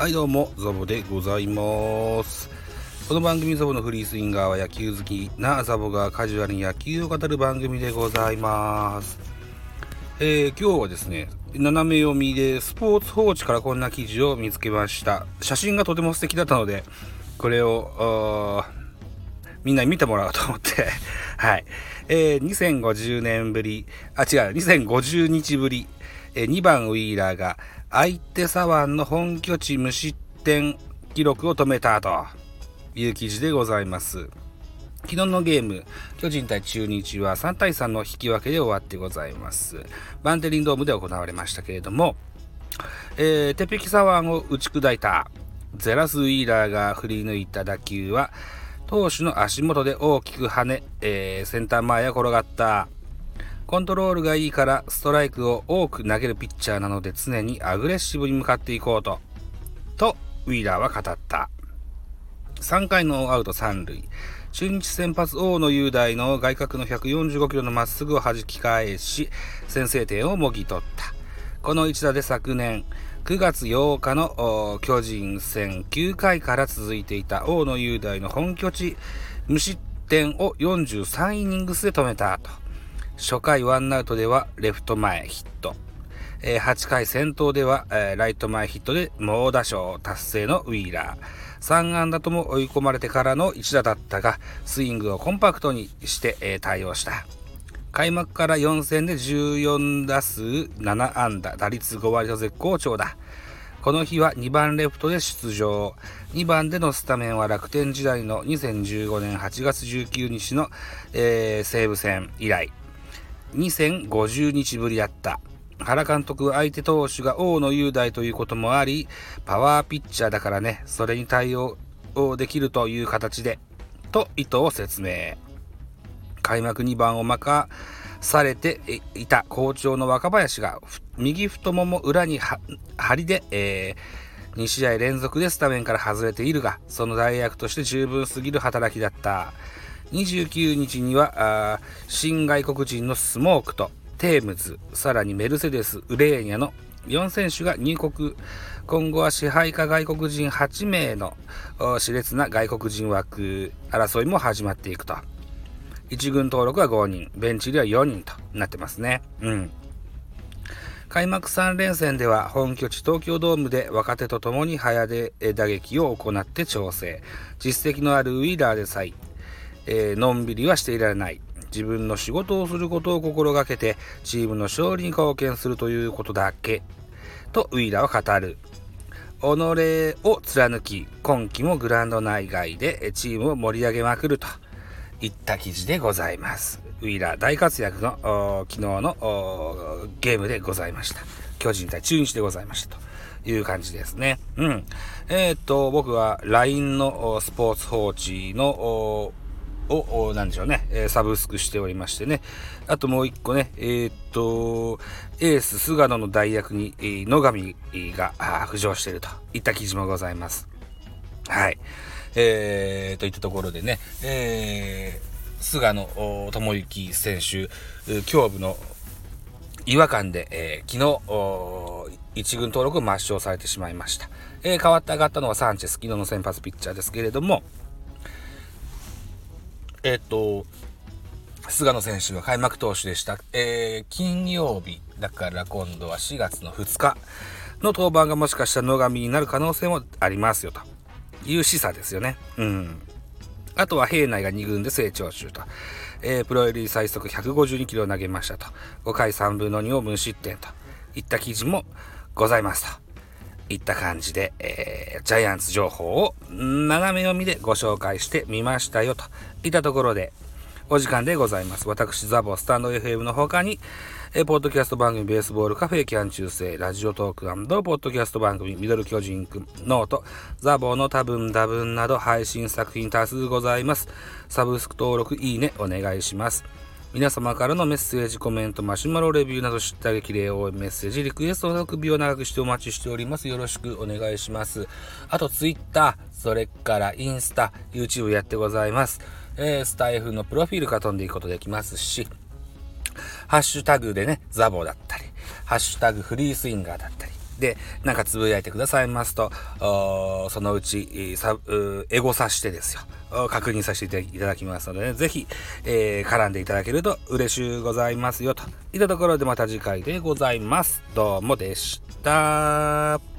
はいどうも、ザボでございます。この番組ザボのフリースインガーは野球好きなザボがカジュアルに野球を語る番組でございます。えー、今日はですね、斜め読みでスポーツ報知からこんな記事を見つけました。写真がとても素敵だったので、これを、みんなに見てもらおうと思って はい。えー、2050年ぶり、あ、違う、2050日ぶり、え、2番ウィーラーが相手左腕の本拠地無失点記録を止めたという記事でございます。昨日のゲーム、巨人対中日は3対3の引き分けで終わってございます。バンテリンドームで行われましたけれども、えー、鉄壁左腕を打ち砕いたゼラス・ウィーラーが振り抜いた打球は、投手の足元で大きく跳ね、えー、センター前へ転がった。コントロールがいいからストライクを多く投げるピッチャーなので常にアグレッシブに向かっていこうと、とウィーラーは語った。3回のアウト3塁。中日先発大野雄大の外角の145キロのまっすぐを弾き返し、先制点をもぎ取った。この一打で昨年、9月8日の巨人戦9回から続いていた大野雄大の本拠地無失点を43イニングスで止めたと。初回ワンアウトではレフト前ヒット。えー、8回先頭では、ライト前ヒットで猛打賞達成のウィーラー。3安打とも追い込まれてからの一打だったが、スイングをコンパクトにして、対応した。開幕から4戦で14打数7安打、打率5割と絶好調だ。この日は2番レフトで出場。2番でのスタメンは楽天時代の2015年8月19日の、えー、西武戦以来。2050日ぶりだった。原監督相手投手が大野雄大ということもあり、パワーピッチャーだからね、それに対応できるという形で、と意図を説明。開幕2番を任されていた好調の若林が右太もも裏に張りで、えー、2試合連続でスタメンから外れているが、その代役として十分すぎる働きだった。29日には新外国人のスモークとテームズさらにメルセデスウレーニャの4選手が入国。今後は支配下外国人8名の熾烈な外国人枠争いも始まっていくと。1軍登録は5人ベンチ入りは4人となってますね。うん。開幕3連戦では本拠地東京ドームで若手と共に早出打撃を行って調整。実績のあるウィーラーでさええー、のんびりはしていられない。自分の仕事をすることを心がけて、チームの勝利に貢献するということだけ。と、ウィーラーは語る。己を貫き、今季もグランド内外でチームを盛り上げまくるといった記事でございます。ウィーラー大活躍の昨日のゲームでございました。巨人対中日でございましたと。いう感じですね。うん。えー、っと、僕は LINE のスポーツ報知のを、なんでしょうね、えサブスクしておりましてね。あともう一個ね、えー、っと、エース菅野の代役に、野上が浮上しているといった記事もございます。はい。えー、といったところでね、えー、菅野智之選手、胸部の違和感で、えー、昨日、一軍登録抹消されてしまいました。えー、代わって上がったのはサンチェス、昨日の先発ピッチャーですけれども、えっ、と、菅野選手が開幕投手でした。えー、金曜日、だから今度は4月の2日の登板がもしかしたら野上になる可能性もありますよという示唆ですよね。うん。あとは平内が2軍で成長中と。えー、プロ入り最速152キロを投げましたと。5回3分の2を無失点といった記事もございますと。いった感じで、えー、ジャイアンツ情報を斜め読みでご紹介してみましたよといったところで、お時間でございます。私、ザボ、スタンド FM の他に、えポッドキャスト番組、ベースボールカフェ、キャン中世、ラジオトークポッドキャスト番組、ミドル巨人くん、ノート、ザボの多分多分など配信作品多数ございます。サブスク登録、いいね、お願いします。皆様からのメッセージ、コメント、マシュマロレビューなど知った激励応援メッセージ、リクエストの首を長くしてお待ちしております。よろしくお願いします。あと、ツイッター、それからインスタ、YouTube やってございます。えー、スタイフのプロフィールから飛んでいくことできますし、ハッシュタグでね、ザボだったり、ハッシュタグフリースインガーだったり、で、なんかつぶやいてくださいますと、そのうち、エゴさしてですよ、確認させていただきますので、ね、ぜひ、えー、絡んでいただけると嬉しゅうございますよ、といったところでまた次回でございます。どうもでした。